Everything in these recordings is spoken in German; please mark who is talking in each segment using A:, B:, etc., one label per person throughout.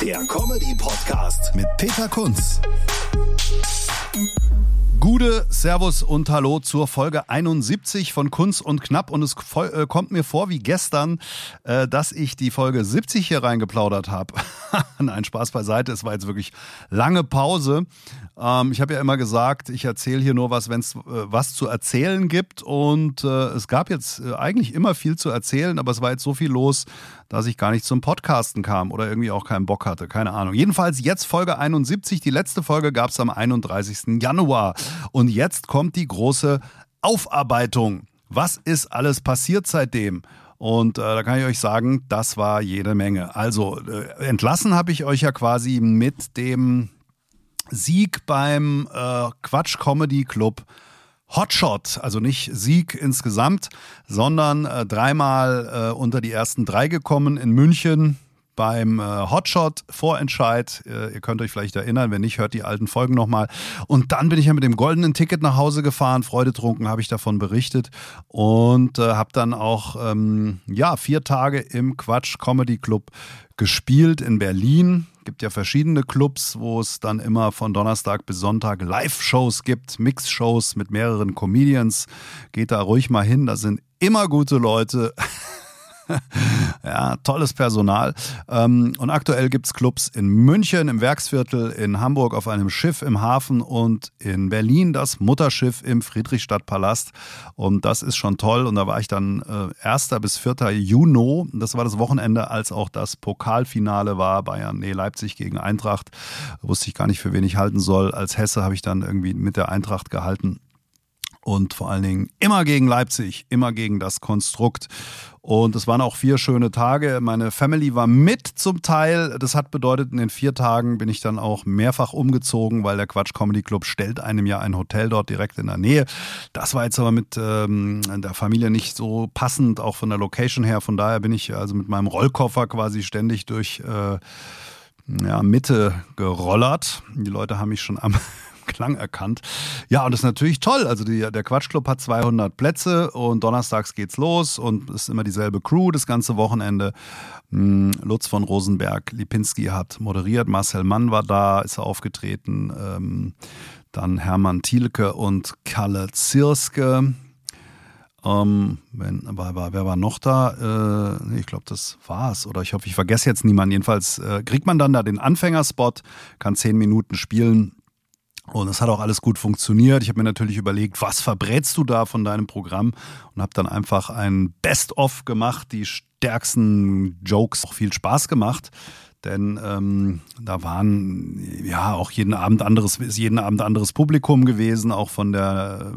A: der Comedy-Podcast mit Peter Kunz. Gude, Servus und Hallo zur Folge 71 von Kunz und Knapp. Und es äh, kommt mir vor wie gestern, äh, dass ich die Folge 70 hier reingeplaudert habe. Nein, Spaß beiseite. Es war jetzt wirklich lange Pause. Ähm, ich habe ja immer gesagt, ich erzähle hier nur was, wenn es äh, was zu erzählen gibt. Und es gab jetzt eigentlich immer viel zu erzählen, aber es war jetzt so viel los, dass ich gar nicht zum Podcasten kam oder irgendwie auch keinen Bock hatte. Keine Ahnung. Jedenfalls jetzt Folge 71. Die letzte Folge gab es am 31. Januar. Und jetzt kommt die große Aufarbeitung. Was ist alles passiert seitdem? Und äh, da kann ich euch sagen, das war jede Menge. Also äh, entlassen habe ich euch ja quasi mit dem Sieg beim äh, Quatsch Comedy Club Hotshot, also nicht Sieg insgesamt, sondern äh, dreimal äh, unter die ersten drei gekommen in München beim äh, Hotshot Vorentscheid. Äh, ihr könnt euch vielleicht erinnern, wenn nicht, hört die alten Folgen nochmal. Und dann bin ich ja mit dem goldenen Ticket nach Hause gefahren, freudetrunken habe ich davon berichtet und äh, habe dann auch ähm, ja vier Tage im Quatsch Comedy Club gespielt in Berlin gibt ja verschiedene Clubs, wo es dann immer von Donnerstag bis Sonntag Live-Shows gibt, Mix-Shows mit mehreren Comedians. Geht da ruhig mal hin, da sind immer gute Leute. ja, tolles Personal. Ähm, und aktuell gibt es Clubs in München, im Werksviertel, in Hamburg auf einem Schiff im Hafen und in Berlin das Mutterschiff im Friedrichstadtpalast. Und das ist schon toll. Und da war ich dann äh, 1. bis 4. Juni. Das war das Wochenende, als auch das Pokalfinale war. Bayern, nee, Leipzig gegen Eintracht. wusste ich gar nicht, für wen ich halten soll. Als Hesse habe ich dann irgendwie mit der Eintracht gehalten und vor allen Dingen immer gegen Leipzig, immer gegen das Konstrukt. Und es waren auch vier schöne Tage. Meine Family war mit zum Teil. Das hat bedeutet, in den vier Tagen bin ich dann auch mehrfach umgezogen, weil der Quatsch Comedy Club stellt einem ja ein Hotel dort direkt in der Nähe. Das war jetzt aber mit ähm, der Familie nicht so passend, auch von der Location her. Von daher bin ich also mit meinem Rollkoffer quasi ständig durch äh, ja, Mitte gerollert. Die Leute haben mich schon am Klang erkannt. Ja, und das ist natürlich toll. Also die, der Quatschclub hat 200 Plätze und donnerstags geht's los und es ist immer dieselbe Crew das ganze Wochenende. Hm, Lutz von Rosenberg, Lipinski hat moderiert, Marcel Mann war da, ist aufgetreten. Ähm, dann Hermann Thielke und Kalle Zirske. Ähm, wenn, aber, aber, wer war noch da? Äh, ich glaube, das war's. Oder ich hoffe, ich vergesse jetzt niemanden. Jedenfalls äh, kriegt man dann da den Anfängerspot, kann zehn Minuten spielen und es hat auch alles gut funktioniert. Ich habe mir natürlich überlegt, was verbrätst du da von deinem Programm? Und habe dann einfach ein Best-of gemacht, die stärksten Jokes, auch viel Spaß gemacht. Denn ähm, da waren ja auch jeden Abend anderes, ist jeden Abend anderes Publikum gewesen, auch von der,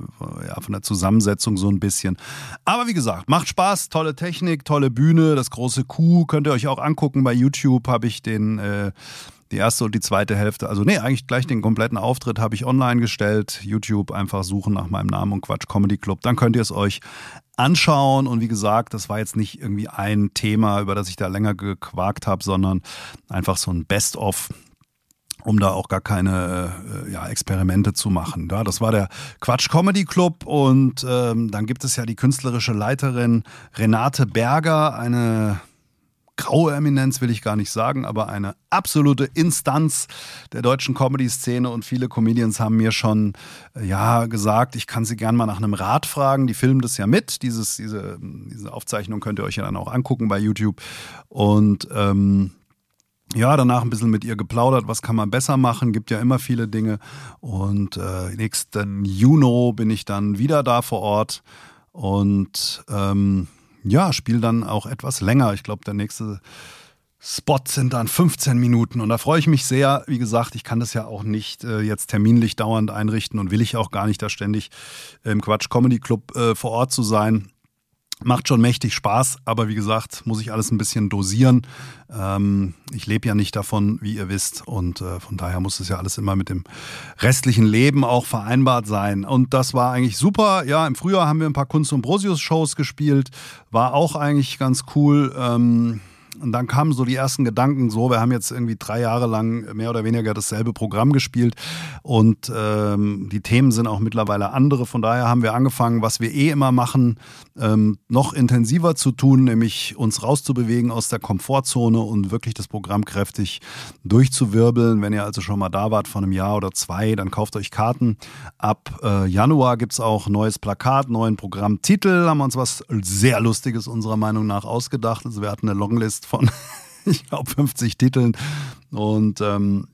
A: ja, von der Zusammensetzung so ein bisschen. Aber wie gesagt, macht Spaß, tolle Technik, tolle Bühne, das große Kuh könnt ihr euch auch angucken. Bei YouTube habe ich den äh, die erste und die zweite Hälfte, also nee, eigentlich gleich den kompletten Auftritt habe ich online gestellt. YouTube einfach suchen nach meinem Namen und Quatsch Comedy Club. Dann könnt ihr es euch anschauen. Und wie gesagt, das war jetzt nicht irgendwie ein Thema, über das ich da länger gequakt habe, sondern einfach so ein Best-of um da auch gar keine äh, ja, Experimente zu machen. Ja, das war der Quatsch Comedy Club und ähm, dann gibt es ja die künstlerische Leiterin Renate Berger, eine graue Eminenz will ich gar nicht sagen, aber eine absolute Instanz der deutschen Comedy-Szene und viele Comedians haben mir schon äh, ja gesagt, ich kann sie gern mal nach einem Rat fragen. Die filmen das ja mit. Dieses, diese, diese Aufzeichnung könnt ihr euch ja dann auch angucken bei YouTube. Und ähm, ja, danach ein bisschen mit ihr geplaudert, was kann man besser machen, gibt ja immer viele Dinge. Und äh, nächsten Juni bin ich dann wieder da vor Ort und ähm, ja, spiele dann auch etwas länger. Ich glaube, der nächste Spot sind dann 15 Minuten und da freue ich mich sehr. Wie gesagt, ich kann das ja auch nicht äh, jetzt terminlich dauernd einrichten und will ich auch gar nicht da ständig im Quatsch Comedy Club äh, vor Ort zu sein. Macht schon mächtig Spaß, aber wie gesagt, muss ich alles ein bisschen dosieren. Ähm, ich lebe ja nicht davon, wie ihr wisst, und äh, von daher muss es ja alles immer mit dem restlichen Leben auch vereinbart sein. Und das war eigentlich super. Ja, im Frühjahr haben wir ein paar Kunst- und Brosius-Shows gespielt, war auch eigentlich ganz cool. Ähm, und dann kamen so die ersten Gedanken, so, wir haben jetzt irgendwie drei Jahre lang mehr oder weniger dasselbe Programm gespielt und ähm, die Themen sind auch mittlerweile andere. Von daher haben wir angefangen, was wir eh immer machen, ähm, noch intensiver zu tun, nämlich uns rauszubewegen aus der Komfortzone und wirklich das Programm kräftig durchzuwirbeln. Wenn ihr also schon mal da wart vor einem Jahr oder zwei, dann kauft euch Karten. Ab äh, Januar gibt es auch neues Plakat, neuen Programmtitel, haben wir uns was sehr Lustiges unserer Meinung nach ausgedacht. Also wir hatten eine Longlist von, ich glaube, 50 Titeln. Und ähm,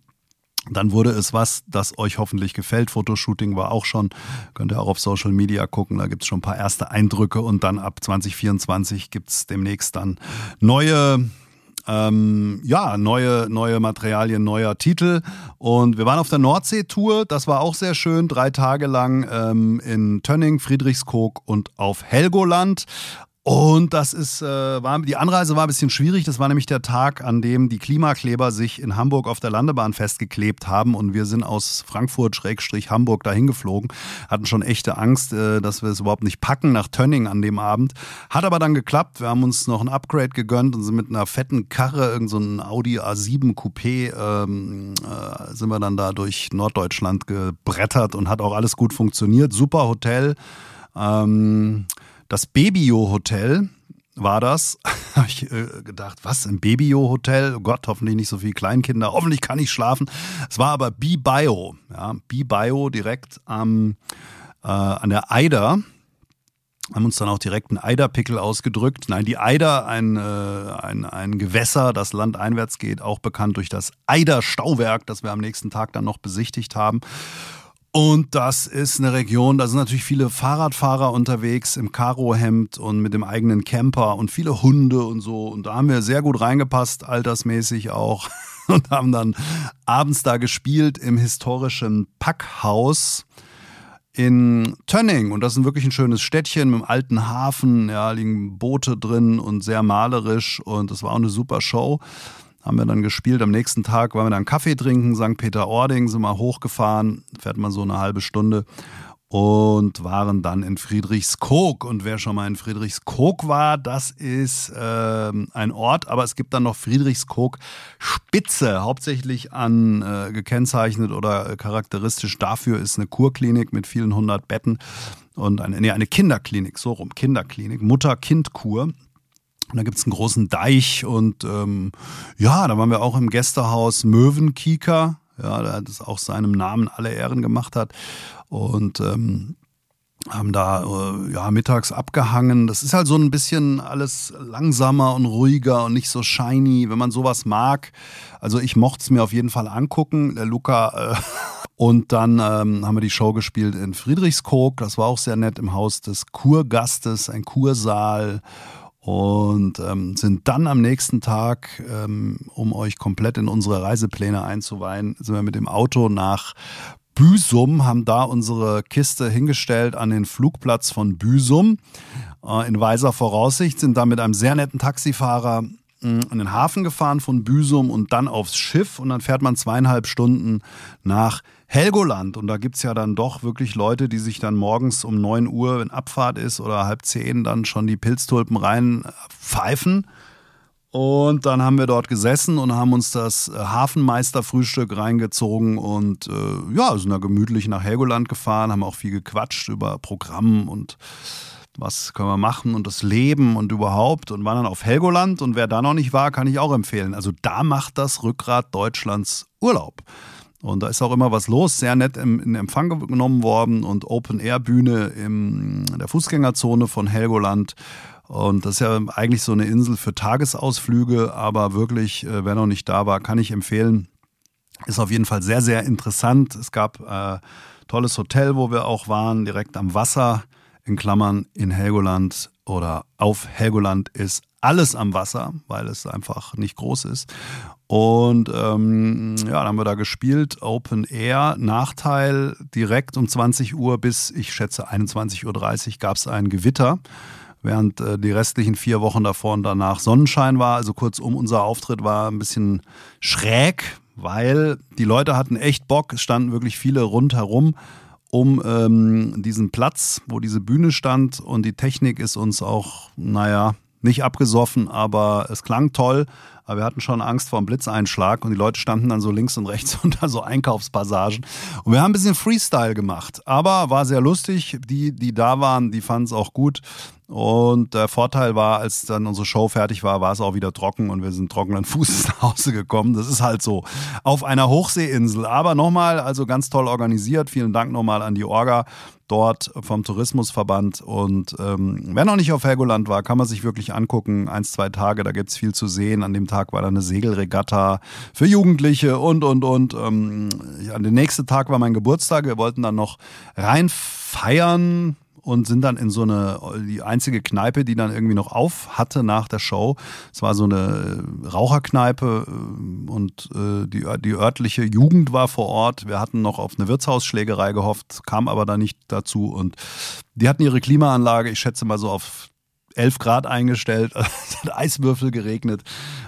A: dann wurde es was, das euch hoffentlich gefällt. Fotoshooting war auch schon. Könnt ihr auch auf Social Media gucken. Da gibt es schon ein paar erste Eindrücke. Und dann ab 2024 gibt es demnächst dann neue ähm, ja, neue, neue Materialien, neuer Titel. Und wir waren auf der Nordsee-Tour, das war auch sehr schön, drei Tage lang ähm, in Tönning, Friedrichskoog und auf Helgoland. Und das ist, äh, war, die Anreise war ein bisschen schwierig. Das war nämlich der Tag, an dem die Klimakleber sich in Hamburg auf der Landebahn festgeklebt haben. Und wir sind aus Frankfurt-Hamburg dahin geflogen. Hatten schon echte Angst, äh, dass wir es überhaupt nicht packen nach Tönning an dem Abend. Hat aber dann geklappt. Wir haben uns noch ein Upgrade gegönnt und sind mit einer fetten Karre, irgendein so Audi A7 Coupé, ähm, äh, sind wir dann da durch Norddeutschland gebrettert und hat auch alles gut funktioniert. Super Hotel. Ähm, das Babyo Hotel war das. Habe ich äh, gedacht, was, ein Babyo Hotel? Oh Gott, hoffentlich nicht so viele Kleinkinder. Hoffentlich kann ich schlafen. Es war aber B-Bio. Ja, B-Bio direkt am, äh, an der Eider haben uns dann auch direkt einen Eiderpickel ausgedrückt. Nein, die Eider, ein, äh, ein, ein Gewässer, das landeinwärts geht, auch bekannt durch das Eider-Stauwerk, das wir am nächsten Tag dann noch besichtigt haben. Und das ist eine Region, da sind natürlich viele Fahrradfahrer unterwegs im Karohemd und mit dem eigenen Camper und viele Hunde und so. Und da haben wir sehr gut reingepasst, altersmäßig auch. Und haben dann abends da gespielt im historischen Packhaus in Tönning. Und das ist wirklich ein schönes Städtchen mit einem alten Hafen. Ja, liegen Boote drin und sehr malerisch. Und das war auch eine super Show haben wir dann gespielt. Am nächsten Tag waren wir dann Kaffee trinken, St. Peter-Ording, sind mal hochgefahren, fährt man so eine halbe Stunde und waren dann in Friedrichskoog. Und wer schon mal in Friedrichskoog war, das ist äh, ein Ort, aber es gibt dann noch Friedrichskoog Spitze, hauptsächlich an äh, gekennzeichnet oder charakteristisch dafür ist eine Kurklinik mit vielen hundert Betten und eine, nee, eine Kinderklinik, so rum, Kinderklinik, Mutter-Kind-Kur. Und da gibt es einen großen Deich und ähm, ja, da waren wir auch im Gästehaus Möwenkieker, ja, der das auch seinem Namen alle Ehren gemacht hat. Und ähm, haben da äh, ja mittags abgehangen. Das ist halt so ein bisschen alles langsamer und ruhiger und nicht so shiny, wenn man sowas mag. Also ich mochte es mir auf jeden Fall angucken. Der Luca äh, und dann ähm, haben wir die Show gespielt in Friedrichskoog. Das war auch sehr nett im Haus des Kurgastes, ein Kursaal und ähm, sind dann am nächsten Tag, ähm, um euch komplett in unsere Reisepläne einzuweihen, sind wir mit dem Auto nach Büsum, haben da unsere Kiste hingestellt an den Flugplatz von Büsum äh, in weiser Voraussicht, sind da mit einem sehr netten Taxifahrer in hm, den Hafen gefahren von Büsum und dann aufs Schiff und dann fährt man zweieinhalb Stunden nach Helgoland. Und da gibt es ja dann doch wirklich Leute, die sich dann morgens um 9 Uhr, wenn Abfahrt ist, oder halb zehn dann schon die Pilztulpen rein pfeifen. Und dann haben wir dort gesessen und haben uns das äh, Hafenmeisterfrühstück reingezogen und äh, ja, sind da gemütlich nach Helgoland gefahren, haben auch viel gequatscht über Programm und was können wir machen und das Leben und überhaupt und waren dann auf Helgoland und wer da noch nicht war, kann ich auch empfehlen. Also da macht das Rückgrat Deutschlands Urlaub. Und da ist auch immer was los, sehr nett in Empfang genommen worden und Open-Air-Bühne in der Fußgängerzone von Helgoland. Und das ist ja eigentlich so eine Insel für Tagesausflüge, aber wirklich, äh, wer noch nicht da war, kann ich empfehlen. Ist auf jeden Fall sehr, sehr interessant. Es gab äh, tolles Hotel, wo wir auch waren, direkt am Wasser, in Klammern in Helgoland oder auf Helgoland ist alles am Wasser, weil es einfach nicht groß ist. Und ähm, ja, dann haben wir da gespielt, Open Air. Nachteil, direkt um 20 Uhr bis, ich schätze, 21.30 Uhr gab es ein Gewitter. während äh, die restlichen vier Wochen davor und danach Sonnenschein war. Also kurzum, unser Auftritt war ein bisschen schräg, weil die Leute hatten echt Bock. Es standen wirklich viele rundherum um ähm, diesen Platz, wo diese Bühne stand. Und die Technik ist uns auch, naja, nicht abgesoffen, aber es klang toll. Aber wir hatten schon Angst vor einem Blitzeinschlag und die Leute standen dann so links und rechts unter so Einkaufspassagen. Und wir haben ein bisschen Freestyle gemacht. Aber war sehr lustig. Die, die da waren, die fanden es auch gut. Und der Vorteil war, als dann unsere Show fertig war, war es auch wieder trocken und wir sind trockenen Fußes nach Hause gekommen. Das ist halt so auf einer Hochseeinsel. Aber nochmal, also ganz toll organisiert. Vielen Dank nochmal an die Orga dort vom Tourismusverband. Und ähm, wer noch nicht auf Helgoland war, kann man sich wirklich angucken. Eins, zwei Tage, da gibt es viel zu sehen. An dem Tag war da eine Segelregatta für Jugendliche und, und, und. Ähm, ja, der nächste Tag war mein Geburtstag. Wir wollten dann noch rein feiern und sind dann in so eine, die einzige Kneipe, die dann irgendwie noch auf hatte nach der Show. Es war so eine Raucherkneipe äh, und äh, die, die örtliche Jugend war vor Ort. Wir hatten noch auf eine Wirtshausschlägerei gehofft, kam aber da nicht dazu und die hatten ihre Klimaanlage, ich schätze mal so auf 11 Grad eingestellt, es hat Eiswürfel geregnet.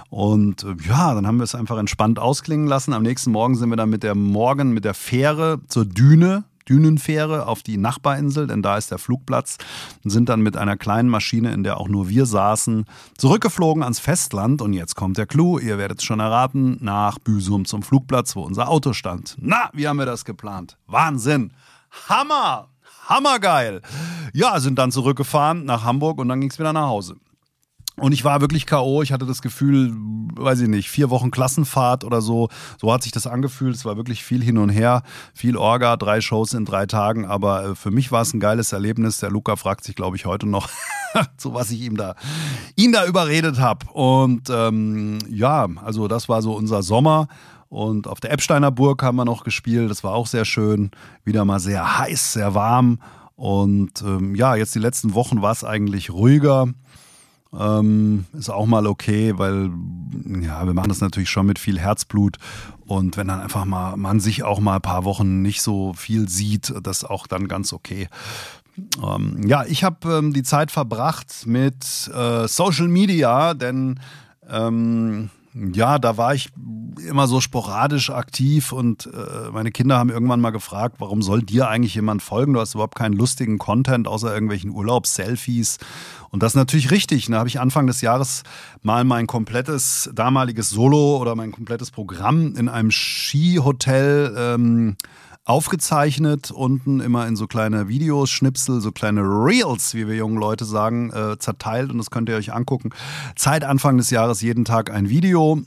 A: Und äh, ja, dann haben wir es einfach entspannt ausklingen lassen. Am nächsten Morgen sind wir dann mit der Morgen mit der Fähre zur Düne Dünenfähre auf die Nachbarinsel, denn da ist der Flugplatz, und sind dann mit einer kleinen Maschine, in der auch nur wir saßen, zurückgeflogen ans Festland. Und jetzt kommt der Clou, ihr werdet es schon erraten, nach Büsum zum Flugplatz, wo unser Auto stand. Na, wie haben wir das geplant? Wahnsinn! Hammer! Hammergeil! Ja, sind dann zurückgefahren nach Hamburg und dann ging es wieder nach Hause. Und ich war wirklich K.O. Ich hatte das Gefühl, weiß ich nicht, vier Wochen Klassenfahrt oder so. So hat sich das angefühlt. Es war wirklich viel hin und her, viel Orga, drei Shows in drei Tagen. Aber äh, für mich war es ein geiles Erlebnis. Der Luca fragt sich, glaube ich, heute noch, zu was ich ihm da, ihn da überredet habe. Und ähm, ja, also das war so unser Sommer. Und auf der Epsteiner Burg haben wir noch gespielt. Das war auch sehr schön. Wieder mal sehr heiß, sehr warm. Und ähm, ja, jetzt die letzten Wochen war es eigentlich ruhiger. Ähm, ist auch mal okay, weil ja, wir machen das natürlich schon mit viel Herzblut. Und wenn dann einfach mal man sich auch mal ein paar Wochen nicht so viel sieht, das ist auch dann ganz okay. Ähm, ja, ich habe ähm, die Zeit verbracht mit äh, Social Media, denn ähm, ja, da war ich immer so sporadisch aktiv und äh, meine Kinder haben irgendwann mal gefragt, warum soll dir eigentlich jemand folgen? Du hast überhaupt keinen lustigen Content außer irgendwelchen Urlaubsselfies. Und das ist natürlich richtig. Da habe ich Anfang des Jahres mal mein komplettes damaliges Solo oder mein komplettes Programm in einem Skihotel ähm, aufgezeichnet, unten immer in so kleine Videos, Schnipsel, so kleine Reels, wie wir jungen Leute sagen, äh, zerteilt. Und das könnt ihr euch angucken. Seit Anfang des Jahres jeden Tag ein Video.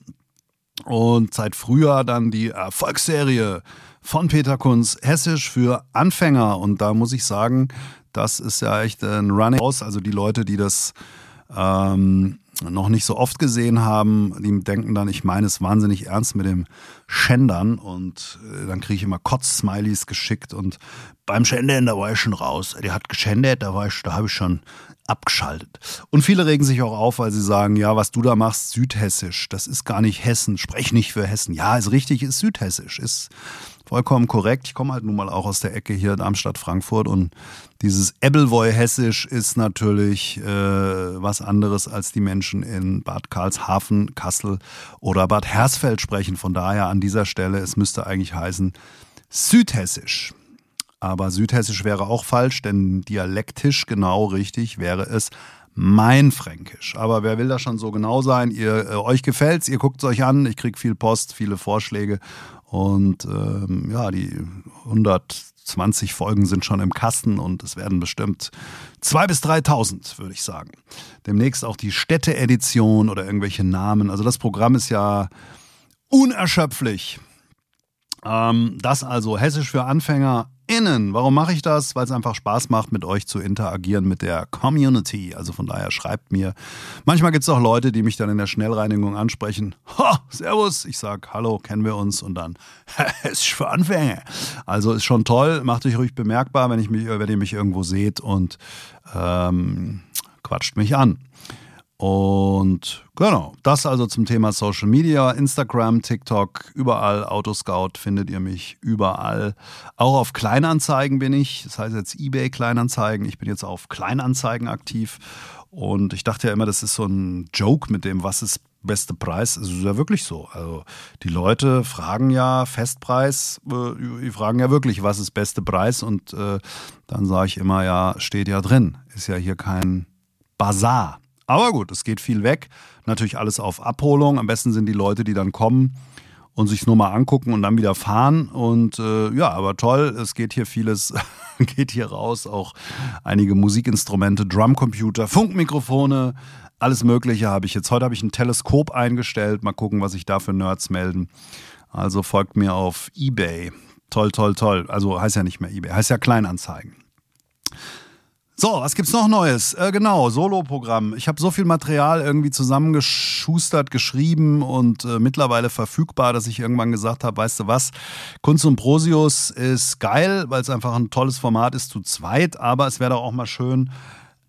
A: Und seit Frühjahr dann die Erfolgsserie von Peter Kunz, Hessisch für Anfänger. Und da muss ich sagen, das ist ja echt ein Running aus, also die Leute, die das ähm, noch nicht so oft gesehen haben, die denken dann, ich meine es wahnsinnig ernst mit dem Schändern und äh, dann kriege ich immer Kotz-Smileys geschickt und beim Schändern, da war ich schon raus. Der hat geschändet, da war ich, da habe ich schon abgeschaltet. Und viele regen sich auch auf, weil sie sagen, ja, was du da machst, südhessisch, das ist gar nicht Hessen, sprech nicht für Hessen. Ja, ist richtig, ist südhessisch, ist vollkommen korrekt. Ich komme halt nun mal auch aus der Ecke hier Darmstadt-Frankfurt und dieses Ebbelwoi-Hessisch ist natürlich äh, was anderes, als die Menschen in Bad Karlshafen, Kassel oder Bad Hersfeld sprechen. Von daher an dieser Stelle, es müsste eigentlich heißen Südhessisch. Aber Südhessisch wäre auch falsch, denn dialektisch genau richtig wäre es mein Fränkisch. Aber wer will das schon so genau sein? Ihr, äh, euch gefällt's, ihr guckt es euch an, ich kriege viel Post, viele Vorschläge und ähm, ja, die 120 Folgen sind schon im Kasten und es werden bestimmt 2.000 bis 3.000, würde ich sagen. Demnächst auch die Städte-Edition oder irgendwelche Namen. Also das Programm ist ja unerschöpflich. Ähm, das also Hessisch für Anfänger innen. Warum mache ich das? Weil es einfach Spaß macht, mit euch zu interagieren, mit der Community. Also von daher schreibt mir. Manchmal gibt es auch Leute, die mich dann in der Schnellreinigung ansprechen. Ha, servus. Ich sage, hallo, kennen wir uns? Und dann, es ist für Anfänger. Also ist schon toll. Macht euch ruhig bemerkbar, wenn, ich mich, wenn ihr mich irgendwo seht und ähm, quatscht mich an. Und genau, das also zum Thema Social Media, Instagram, TikTok, überall Autoscout findet ihr mich überall. Auch auf Kleinanzeigen bin ich, das heißt jetzt eBay Kleinanzeigen. Ich bin jetzt auf Kleinanzeigen aktiv und ich dachte ja immer, das ist so ein Joke mit dem, was ist beste Preis. Es ist ja wirklich so. Also die Leute fragen ja Festpreis, äh, die fragen ja wirklich, was ist beste Preis und äh, dann sage ich immer, ja, steht ja drin. Ist ja hier kein Bazar. Aber gut, es geht viel weg. Natürlich alles auf Abholung. Am besten sind die Leute, die dann kommen und sich nur mal angucken und dann wieder fahren. Und äh, ja, aber toll, es geht hier vieles, geht hier raus. Auch einige Musikinstrumente, Drumcomputer, Funkmikrofone, alles Mögliche habe ich jetzt. Heute habe ich ein Teleskop eingestellt. Mal gucken, was sich da für Nerds melden. Also folgt mir auf eBay. Toll, toll, toll. Also heißt ja nicht mehr eBay, heißt ja Kleinanzeigen. So, was gibt's noch Neues? Äh, genau, Solo-Programm. Ich habe so viel Material irgendwie zusammengeschustert, geschrieben und äh, mittlerweile verfügbar, dass ich irgendwann gesagt habe, weißt du was, Kunst und Prosius ist geil, weil es einfach ein tolles Format ist zu zweit, aber es wäre doch auch mal schön,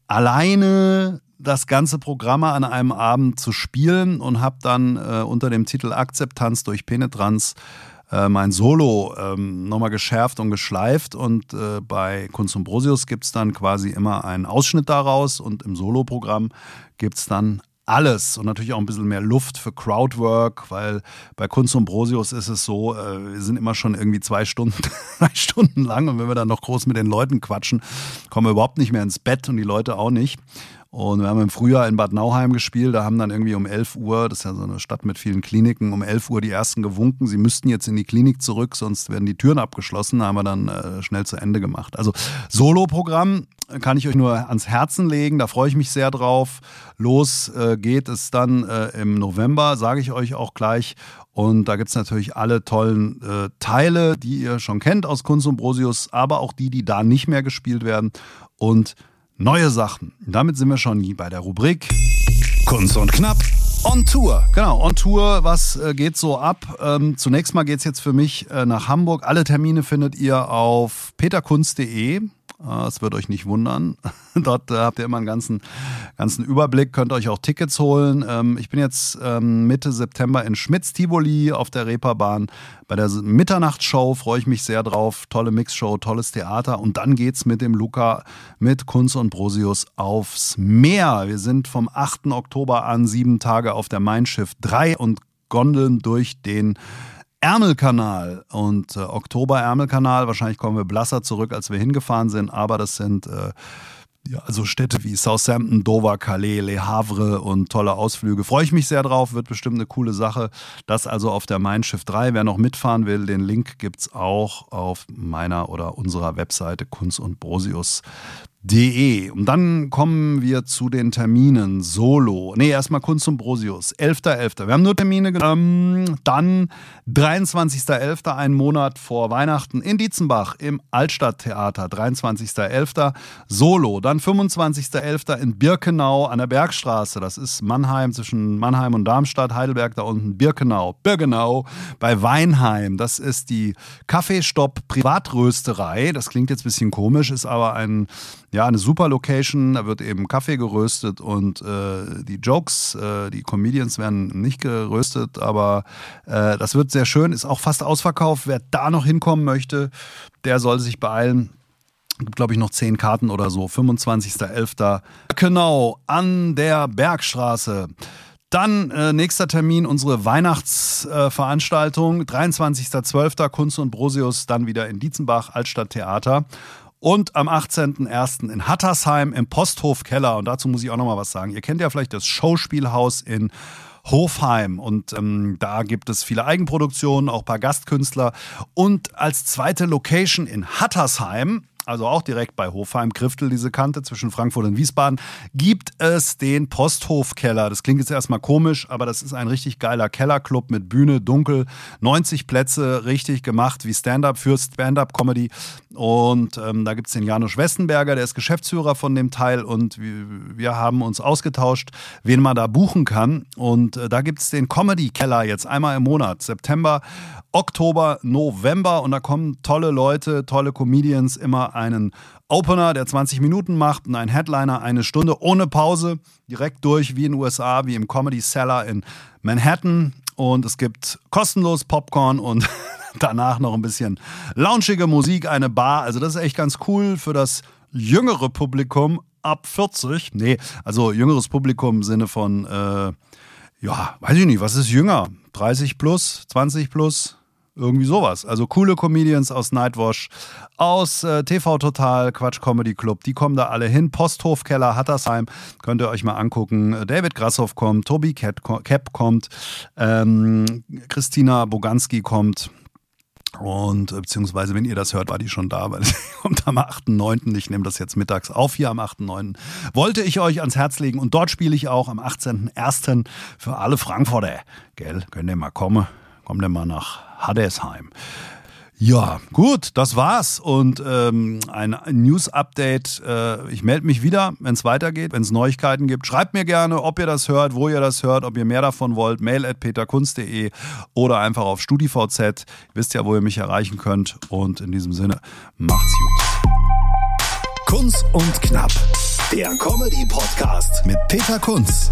A: alleine das ganze Programm an einem Abend zu spielen und habe dann äh, unter dem Titel Akzeptanz durch Penetranz äh, mein Solo ähm, nochmal geschärft und geschleift. Und äh, bei Kunst und Brosius gibt es dann quasi immer einen Ausschnitt daraus und im Solo-Programm gibt es dann alles und natürlich auch ein bisschen mehr Luft für Crowdwork, weil bei Kunst und Brosius ist es so, äh, wir sind immer schon irgendwie zwei Stunden, drei Stunden lang und wenn wir dann noch groß mit den Leuten quatschen, kommen wir überhaupt nicht mehr ins Bett und die Leute auch nicht. Und wir haben im Frühjahr in Bad Nauheim gespielt. Da haben dann irgendwie um 11 Uhr, das ist ja so eine Stadt mit vielen Kliniken, um 11 Uhr die ersten gewunken. Sie müssten jetzt in die Klinik zurück, sonst werden die Türen abgeschlossen. Da haben wir dann äh, schnell zu Ende gemacht. Also Solo-Programm kann ich euch nur ans Herzen legen. Da freue ich mich sehr drauf. Los äh, geht es dann äh, im November, sage ich euch auch gleich. Und da gibt es natürlich alle tollen äh, Teile, die ihr schon kennt aus Kunst und Brosius, aber auch die, die da nicht mehr gespielt werden. Und neue Sachen. Damit sind wir schon bei der Rubrik Kunst und Knapp on Tour. Genau, on Tour, was äh, geht so ab? Ähm, zunächst mal geht es jetzt für mich äh, nach Hamburg. Alle Termine findet ihr auf peterkunst.de. Ah, es wird euch nicht wundern. Dort äh, habt ihr immer einen ganzen, ganzen Überblick, könnt euch auch Tickets holen. Ähm, ich bin jetzt ähm, Mitte September in Schmitz-Tivoli auf der Reeperbahn bei der Mitternachtsshow. Freue ich mich sehr drauf. Tolle Mixshow, tolles Theater. Und dann geht's mit dem Luca, mit Kunz und Brosius aufs Meer. Wir sind vom 8. Oktober an sieben Tage auf der Mein Schiff 3 und gondeln durch den Ärmelkanal und äh, Oktober Ärmelkanal. Wahrscheinlich kommen wir blasser zurück, als wir hingefahren sind, aber das sind äh, ja, also Städte wie Southampton, Dover, Calais, Le Havre und tolle Ausflüge. Freue ich mich sehr drauf, wird bestimmt eine coole Sache. Das also auf der Mein Schiff 3. Wer noch mitfahren will, den Link gibt es auch auf meiner oder unserer Webseite Kunst und Brosius De. Und dann kommen wir zu den Terminen. Solo. Nee, erstmal Kunst und Brosius. 11.11. .11. Wir haben nur Termine genommen. Dann 23.11. ein Monat vor Weihnachten in Dietzenbach im Altstadttheater. 23.11. Solo. Dann 25.11. in Birkenau an der Bergstraße. Das ist Mannheim zwischen Mannheim und Darmstadt. Heidelberg da unten. Birkenau. Birkenau bei Weinheim. Das ist die Kaffeestopp Privatrösterei. Das klingt jetzt ein bisschen komisch, ist aber ein ja, eine super Location, da wird eben Kaffee geröstet und äh, die Jokes, äh, die Comedians werden nicht geröstet, aber äh, das wird sehr schön, ist auch fast ausverkauft. Wer da noch hinkommen möchte, der soll sich beeilen. Gibt, glaube ich, noch zehn Karten oder so. 25.11. Genau, an der Bergstraße. Dann äh, nächster Termin, unsere Weihnachtsveranstaltung, äh, 23.12. Kunst und Brosius, dann wieder in Dietzenbach, Altstadttheater und am 18.01. in Hattersheim im Posthofkeller. Und dazu muss ich auch noch mal was sagen. Ihr kennt ja vielleicht das Schauspielhaus in Hofheim und ähm, da gibt es viele Eigenproduktionen, auch ein paar Gastkünstler. Und als zweite Location in Hattersheim also auch direkt bei Hofheim, Griftel, diese Kante zwischen Frankfurt und Wiesbaden, gibt es den Posthofkeller. Das klingt jetzt erstmal komisch, aber das ist ein richtig geiler Kellerclub mit Bühne, dunkel, 90 Plätze, richtig gemacht wie Stand-up für Stand-up-Comedy. Und ähm, da gibt es den Janusz Westenberger, der ist Geschäftsführer von dem Teil und wir, haben uns ausgetauscht, wen man da buchen kann. Und äh, da gibt es den Comedy-Keller jetzt einmal im Monat, September, Oktober, November und da kommen tolle Leute, tolle Comedians immer einen Opener, der 20 Minuten macht und ein Headliner eine Stunde ohne Pause, direkt durch wie in den USA, wie im Comedy Cellar in Manhattan. Und es gibt kostenlos Popcorn und danach noch ein bisschen launchige Musik, eine Bar. Also das ist echt ganz cool für das jüngere Publikum ab 40. Nee, also jüngeres Publikum im Sinne von, äh, ja, weiß ich nicht, was ist jünger? 30 plus, 20 plus? Irgendwie sowas. Also coole Comedians aus Nightwash, aus äh, TV Total, Quatsch Comedy Club, die kommen da alle hin. Posthofkeller, Hattersheim, könnt ihr euch mal angucken. David Grasshoff kommt, Tobi Cap kommt, ähm, Christina Boganski kommt. Und äh, beziehungsweise, wenn ihr das hört, war die schon da, weil sie kommt am 8.9. Ich nehme das jetzt mittags auf hier am 8.9. Wollte ich euch ans Herz legen und dort spiele ich auch am 18.1. für alle Frankfurter. Gell, könnt ihr mal kommen. Kommt ihr mal nach Haddesheim. Ja, gut, das war's. Und ähm, ein News-Update. Äh, ich melde mich wieder, wenn es weitergeht, wenn es Neuigkeiten gibt. Schreibt mir gerne, ob ihr das hört, wo ihr das hört, ob ihr mehr davon wollt. Mail at peterkunst.de oder einfach auf StudiVZ. Ihr wisst ja, wo ihr mich erreichen könnt. Und in diesem Sinne, macht's gut.
B: Kunz und Knapp. Der Comedy-Podcast mit Peter Kunz.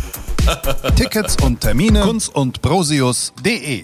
A: Tickets und Termine kunz und brosius.de